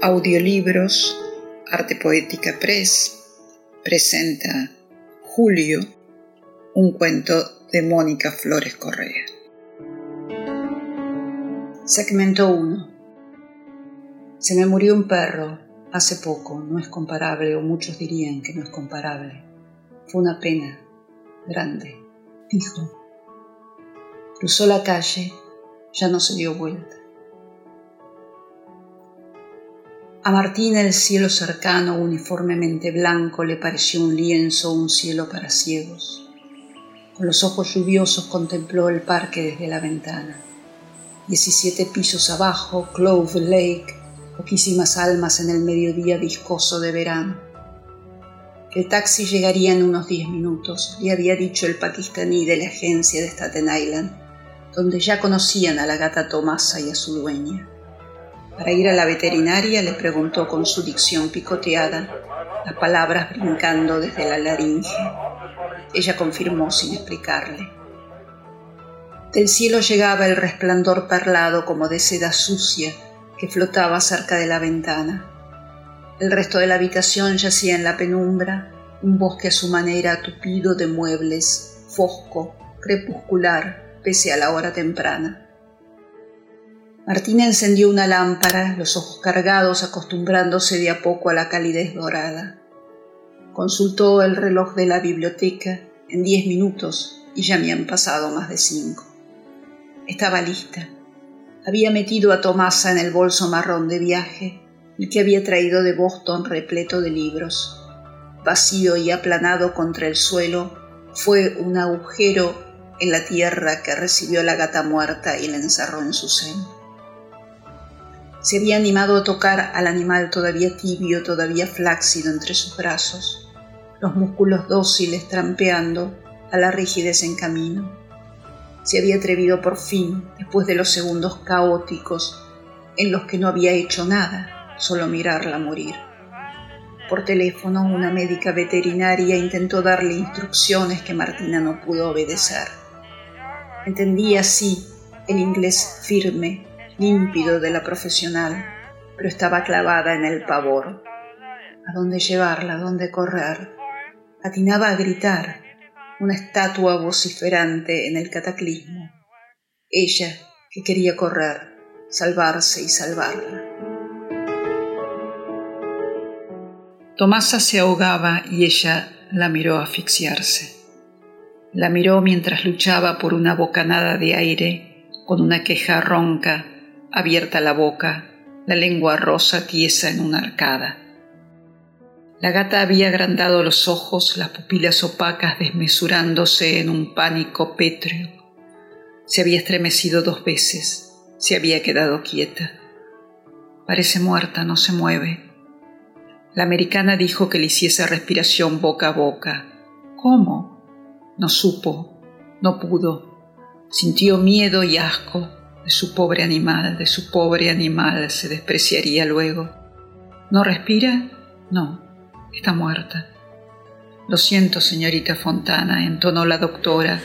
Audiolibros Arte Poética Press presenta Julio, un cuento de Mónica Flores Correa. Segmento 1. Se me murió un perro hace poco, no es comparable, o muchos dirían que no es comparable. Fue una pena grande, dijo. Cruzó la calle, ya no se dio vuelta. A Martina el cielo cercano, uniformemente blanco, le pareció un lienzo, un cielo para ciegos. Con los ojos lluviosos contempló el parque desde la ventana. Diecisiete pisos abajo, Clove Lake, poquísimas almas en el mediodía viscoso de verano. el taxi llegaría en unos diez minutos, le había dicho el pakistaní de la agencia de Staten Island, donde ya conocían a la gata Tomasa y a su dueña. Para ir a la veterinaria le preguntó con su dicción picoteada, las palabras brincando desde la laringe. Ella confirmó sin explicarle. Del cielo llegaba el resplandor perlado como de seda sucia que flotaba cerca de la ventana. El resto de la habitación yacía en la penumbra, un bosque a su manera tupido de muebles, fosco, crepuscular, pese a la hora temprana. Martina encendió una lámpara, los ojos cargados, acostumbrándose de a poco a la calidez dorada. Consultó el reloj de la biblioteca en diez minutos y ya me han pasado más de cinco. Estaba lista. Había metido a Tomasa en el bolso marrón de viaje, el que había traído de Boston repleto de libros. Vacío y aplanado contra el suelo, fue un agujero en la tierra que recibió la gata muerta y la encerró en su seno. Se había animado a tocar al animal todavía tibio, todavía flácido entre sus brazos, los músculos dóciles trampeando a la rigidez en camino. Se había atrevido por fin, después de los segundos caóticos en los que no había hecho nada, solo mirarla morir. Por teléfono, una médica veterinaria intentó darle instrucciones que Martina no pudo obedecer. Entendía, sí, el inglés firme, límpido de la profesional, pero estaba clavada en el pavor. ¿A dónde llevarla? ¿A dónde correr? Atinaba a gritar, una estatua vociferante en el cataclismo. Ella, que quería correr, salvarse y salvarla. Tomasa se ahogaba y ella la miró asfixiarse. La miró mientras luchaba por una bocanada de aire con una queja ronca abierta la boca, la lengua rosa tiesa en una arcada. La gata había agrandado los ojos, las pupilas opacas desmesurándose en un pánico pétreo. Se había estremecido dos veces, se había quedado quieta. Parece muerta, no se mueve. La americana dijo que le hiciese respiración boca a boca. ¿Cómo? No supo, no pudo. Sintió miedo y asco de su pobre animal, de su pobre animal, se despreciaría luego. ¿No respira? No, está muerta. Lo siento, señorita Fontana, entonó la doctora,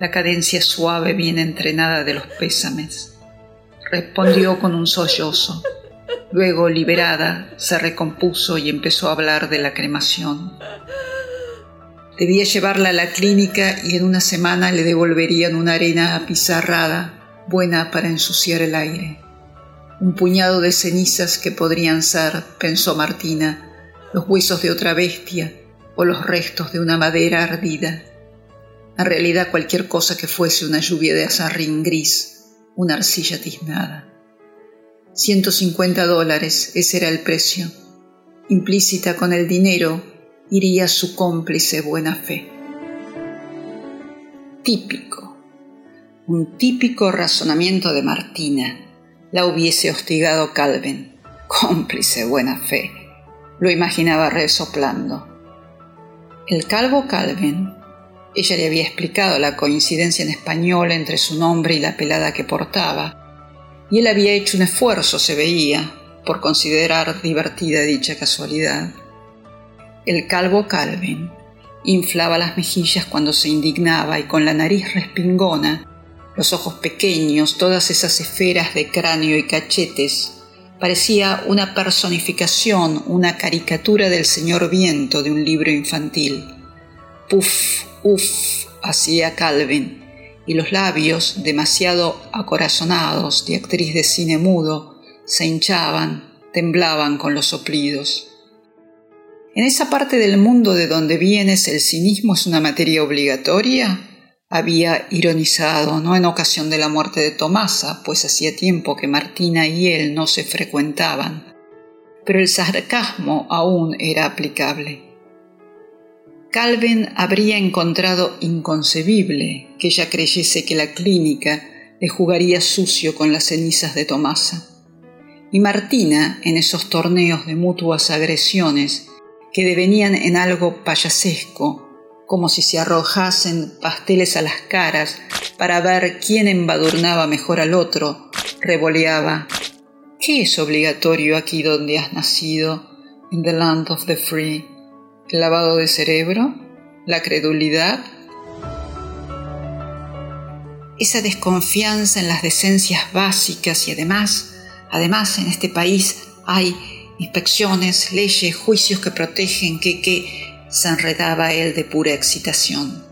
la cadencia suave, bien entrenada de los pésames. Respondió con un sollozo. Luego, liberada, se recompuso y empezó a hablar de la cremación. Debía llevarla a la clínica y en una semana le devolverían una arena apizarrada buena para ensuciar el aire. Un puñado de cenizas que podrían ser, pensó Martina, los huesos de otra bestia o los restos de una madera ardida. En realidad cualquier cosa que fuese una lluvia de azarrín gris, una arcilla tiznada. 150 dólares, ese era el precio. Implícita con el dinero iría su cómplice buena fe. Típico un típico razonamiento de Martina. La hubiese hostigado Calvin. Cómplice buena fe. Lo imaginaba resoplando. El calvo Calvin. Ella le había explicado la coincidencia en español entre su nombre y la pelada que portaba, y él había hecho un esfuerzo, se veía, por considerar divertida dicha casualidad. El calvo Calvin inflaba las mejillas cuando se indignaba y con la nariz respingona los ojos pequeños, todas esas esferas de cráneo y cachetes, parecía una personificación, una caricatura del señor viento de un libro infantil. Puff, uff, hacía Calvin, y los labios, demasiado acorazonados de actriz de cine mudo, se hinchaban, temblaban con los soplidos. En esa parte del mundo de donde vienes el cinismo es una materia obligatoria, había ironizado, no en ocasión de la muerte de Tomasa, pues hacía tiempo que Martina y él no se frecuentaban, pero el sarcasmo aún era aplicable. Calvin habría encontrado inconcebible que ella creyese que la clínica le jugaría sucio con las cenizas de Tomasa. Y Martina, en esos torneos de mutuas agresiones que devenían en algo payasesco, como si se arrojasen pasteles a las caras para ver quién embadurnaba mejor al otro, revoleaba. ¿Qué es obligatorio aquí donde has nacido, in the land of the free? ¿El lavado de cerebro? ¿La credulidad? Esa desconfianza en las decencias básicas y además, además en este país hay inspecciones, leyes, juicios que protegen, que, que se enredaba él de pura excitación,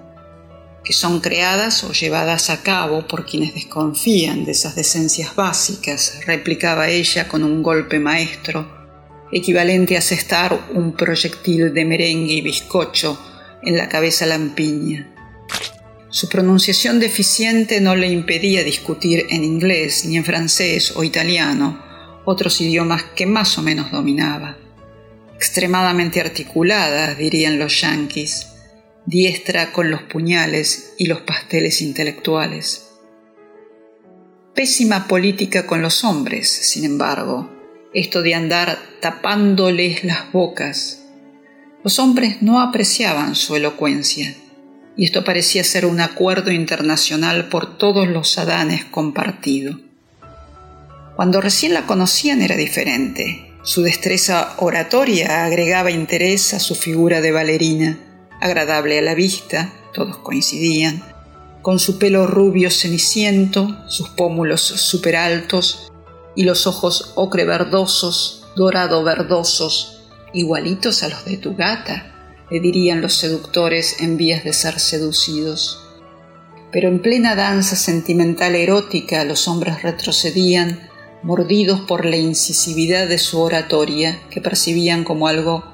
que son creadas o llevadas a cabo por quienes desconfían de esas decencias básicas, replicaba ella con un golpe maestro, equivalente a asestar un proyectil de merengue y bizcocho en la cabeza lampiña. Su pronunciación deficiente no le impedía discutir en inglés, ni en francés o italiano, otros idiomas que más o menos dominaba extremadamente articulada, dirían los yanquis, diestra con los puñales y los pasteles intelectuales. Pésima política con los hombres, sin embargo, esto de andar tapándoles las bocas. Los hombres no apreciaban su elocuencia, y esto parecía ser un acuerdo internacional por todos los adanes compartido. Cuando recién la conocían era diferente, su destreza oratoria agregaba interés a su figura de bailarina, agradable a la vista, todos coincidían, con su pelo rubio ceniciento, sus pómulos superaltos y los ojos ocre verdosos, dorado verdosos, igualitos a los de tu gata, le dirían los seductores en vías de ser seducidos. Pero en plena danza sentimental erótica los hombres retrocedían mordidos por la incisividad de su oratoria, que percibían como algo,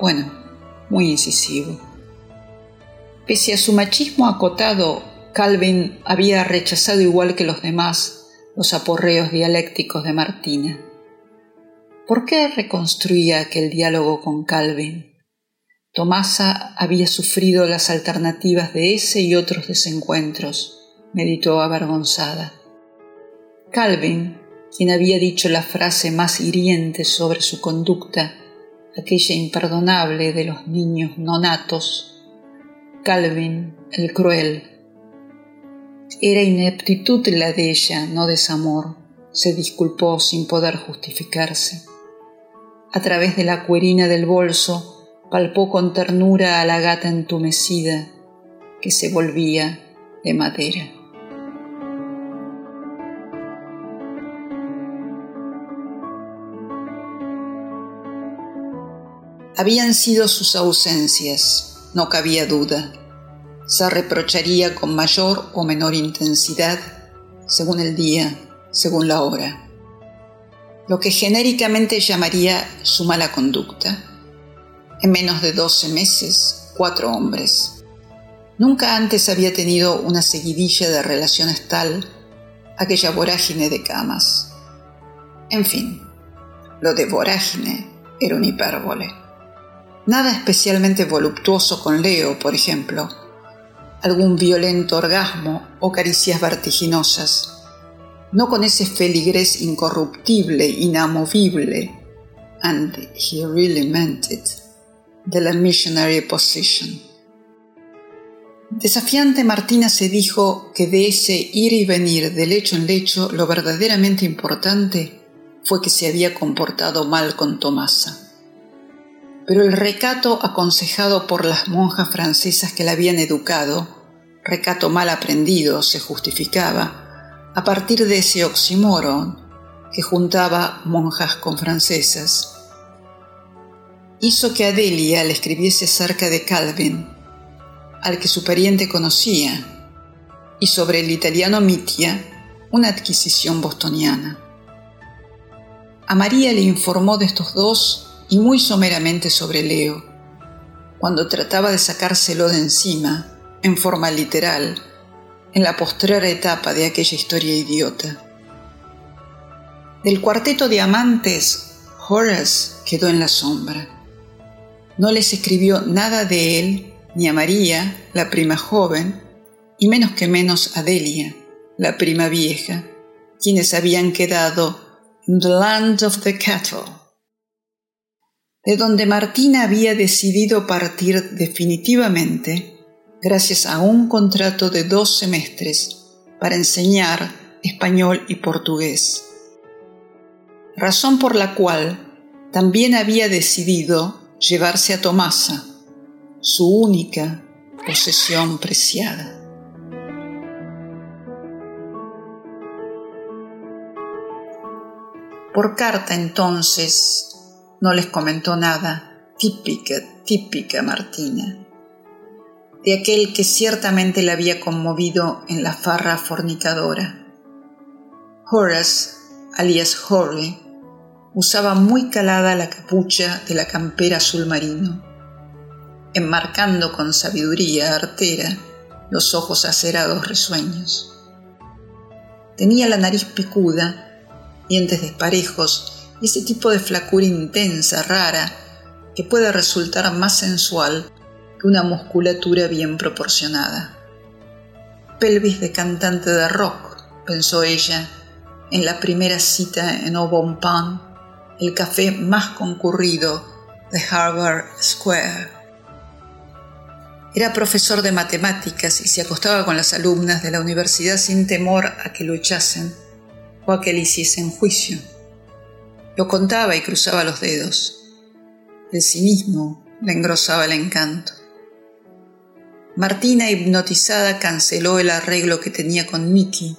bueno, muy incisivo. Pese a su machismo acotado, Calvin había rechazado igual que los demás los aporreos dialécticos de Martina. ¿Por qué reconstruía aquel diálogo con Calvin? Tomasa había sufrido las alternativas de ese y otros desencuentros, meditó avergonzada. Calvin, quien había dicho la frase más hiriente sobre su conducta, aquella imperdonable de los niños nonatos, Calvin el cruel. Era ineptitud la de ella, no desamor, se disculpó sin poder justificarse. A través de la cuerina del bolso palpó con ternura a la gata entumecida que se volvía de madera. Habían sido sus ausencias, no cabía duda. Se reprocharía con mayor o menor intensidad, según el día, según la hora. Lo que genéricamente llamaría su mala conducta. En menos de doce meses, cuatro hombres. Nunca antes había tenido una seguidilla de relaciones tal, aquella vorágine de camas. En fin, lo de vorágine era un hipérbole. Nada especialmente voluptuoso con Leo, por ejemplo. Algún violento orgasmo o caricias vertiginosas. No con ese feligrés incorruptible, inamovible, and he really meant it, de la missionary position. Desafiante Martina se dijo que de ese ir y venir de lecho en lecho lo verdaderamente importante fue que se había comportado mal con Tomasa pero el recato aconsejado por las monjas francesas que la habían educado, recato mal aprendido, se justificaba, a partir de ese oxímoron, que juntaba monjas con francesas, hizo que Adelia le escribiese cerca de Calvin, al que su pariente conocía, y sobre el italiano Mitia, una adquisición bostoniana. A María le informó de estos dos y muy someramente sobre Leo, cuando trataba de sacárselo de encima, en forma literal, en la postrera etapa de aquella historia idiota. Del cuarteto de amantes, Horace quedó en la sombra. No les escribió nada de él ni a María, la prima joven, y menos que menos a Delia, la prima vieja, quienes habían quedado en the land of the cattle, de donde Martina había decidido partir definitivamente gracias a un contrato de dos semestres para enseñar español y portugués, razón por la cual también había decidido llevarse a Tomasa, su única posesión preciada. Por carta entonces no les comentó nada, típica, típica Martina, de aquel que ciertamente la había conmovido en la farra fornicadora. Horace, alias Horry, usaba muy calada la capucha de la campera azul marino enmarcando con sabiduría artera los ojos acerados risueños. Tenía la nariz picuda, dientes desparejos y ese tipo de flacura intensa, rara, que puede resultar más sensual que una musculatura bien proporcionada. Pelvis de cantante de rock, pensó ella, en la primera cita en Bon el café más concurrido de Harvard Square. Era profesor de matemáticas y se acostaba con las alumnas de la universidad sin temor a que lo echasen o a que le hiciesen juicio. Lo contaba y cruzaba los dedos. El cinismo le engrosaba el encanto. Martina, hipnotizada, canceló el arreglo que tenía con Mickey,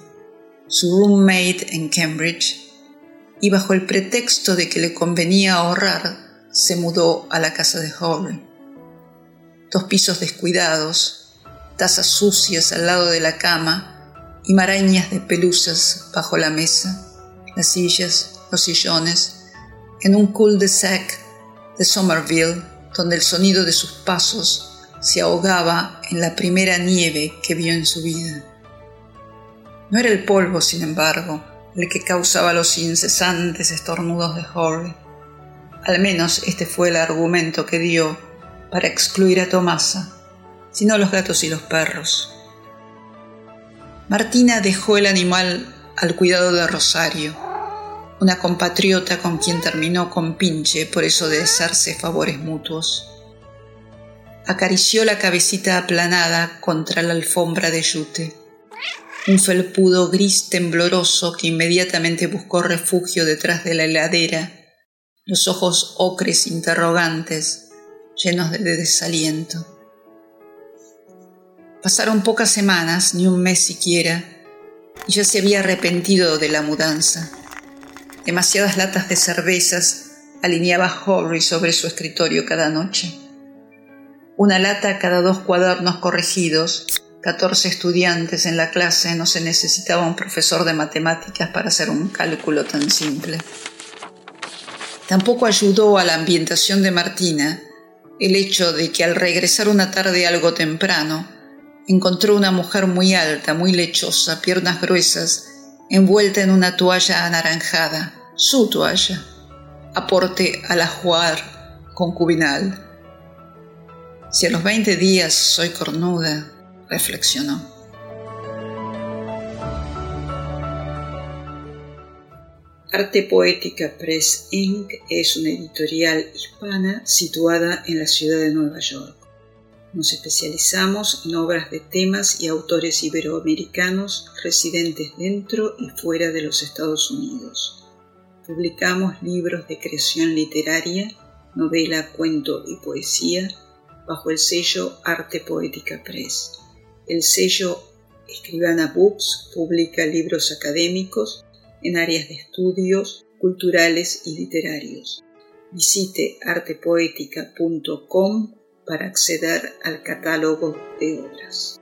su roommate en Cambridge, y bajo el pretexto de que le convenía ahorrar, se mudó a la casa de Howley dos pisos descuidados, tazas sucias al lado de la cama y marañas de pelusas bajo la mesa, las sillas, los sillones, en un cul-de-sac de Somerville donde el sonido de sus pasos se ahogaba en la primera nieve que vio en su vida. No era el polvo, sin embargo, el que causaba los incesantes estornudos de Horley. Al menos este fue el argumento que dio para excluir a Tomasa, sino los gatos y los perros. Martina dejó el animal al cuidado de Rosario, una compatriota con quien terminó con pinche por eso de hacerse favores mutuos. Acarició la cabecita aplanada contra la alfombra de yute, un felpudo gris tembloroso que inmediatamente buscó refugio detrás de la heladera, los ojos ocres interrogantes llenos de desaliento. Pasaron pocas semanas, ni un mes siquiera, y ya se había arrepentido de la mudanza. Demasiadas latas de cervezas alineaba Horry sobre su escritorio cada noche. Una lata cada dos cuadernos corregidos, catorce estudiantes en la clase, no se necesitaba un profesor de matemáticas para hacer un cálculo tan simple. Tampoco ayudó a la ambientación de Martina el hecho de que al regresar una tarde algo temprano, encontró una mujer muy alta, muy lechosa, piernas gruesas, envuelta en una toalla anaranjada, su toalla, aporte al ajuar concubinal. Si a los veinte días soy cornuda, reflexionó. Arte Poética Press Inc. es una editorial hispana situada en la ciudad de Nueva York. Nos especializamos en obras de temas y autores iberoamericanos residentes dentro y fuera de los Estados Unidos. Publicamos libros de creación literaria, novela, cuento y poesía bajo el sello Arte Poética Press. El sello Escribana Books publica libros académicos en áreas de estudios culturales y literarios. Visite artepoética.com para acceder al catálogo de obras.